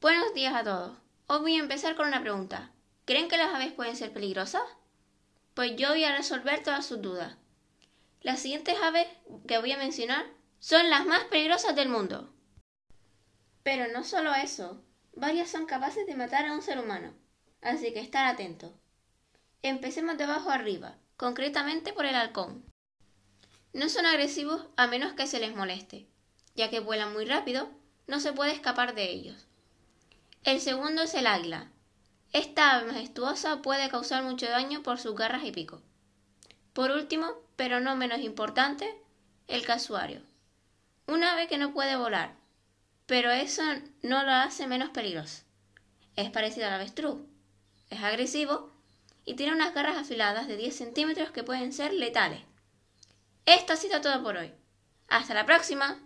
Buenos días a todos. Hoy voy a empezar con una pregunta. ¿Creen que las aves pueden ser peligrosas? Pues yo voy a resolver todas sus dudas. Las siguientes aves que voy a mencionar son las más peligrosas del mundo. Pero no solo eso, varias son capaces de matar a un ser humano, así que estar atentos. Empecemos de abajo arriba, concretamente por el halcón. No son agresivos a menos que se les moleste, ya que vuelan muy rápido, no se puede escapar de ellos. El segundo es el águila. Esta ave majestuosa puede causar mucho daño por sus garras y pico. Por último, pero no menos importante, el casuario. Un ave que no puede volar, pero eso no lo hace menos peligroso. Es parecido al avestruz. Es agresivo y tiene unas garras afiladas de 10 centímetros que pueden ser letales. Esto ha sido todo por hoy. Hasta la próxima.